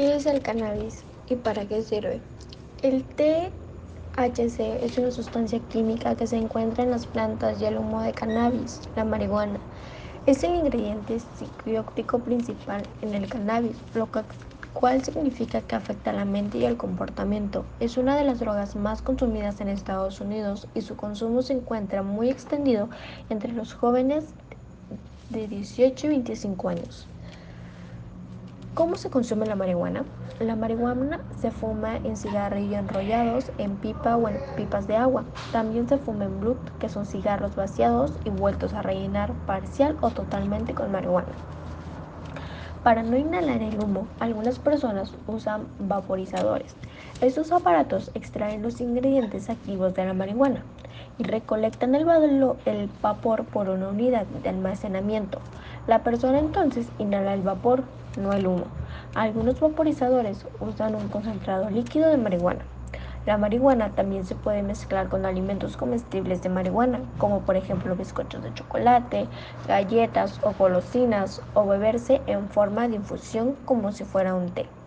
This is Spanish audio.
¿Qué es el cannabis y para qué sirve? El THC es una sustancia química que se encuentra en las plantas y el humo de cannabis, la marihuana. Es el ingrediente psiquiótico principal en el cannabis, lo cual significa que afecta a la mente y el comportamiento. Es una de las drogas más consumidas en Estados Unidos y su consumo se encuentra muy extendido entre los jóvenes de 18 y 25 años. ¿Cómo se consume la marihuana? La marihuana se fuma en cigarrillo enrollados, en pipa o en pipas de agua. También se fuma en blut, que son cigarros vaciados y vueltos a rellenar parcial o totalmente con marihuana. Para no inhalar el humo, algunas personas usan vaporizadores. Estos aparatos extraen los ingredientes activos de la marihuana y recolectan el, vapor por una unidad de almacenamiento. La persona entonces inhala el vapor, no el humo. Algunos vaporizadores usan un concentrado líquido de marihuana. La marihuana también se puede mezclar con alimentos comestibles de marihuana, como por ejemplo bizcochos de chocolate, galletas o golosinas, o beberse en forma de infusión como si fuera un té.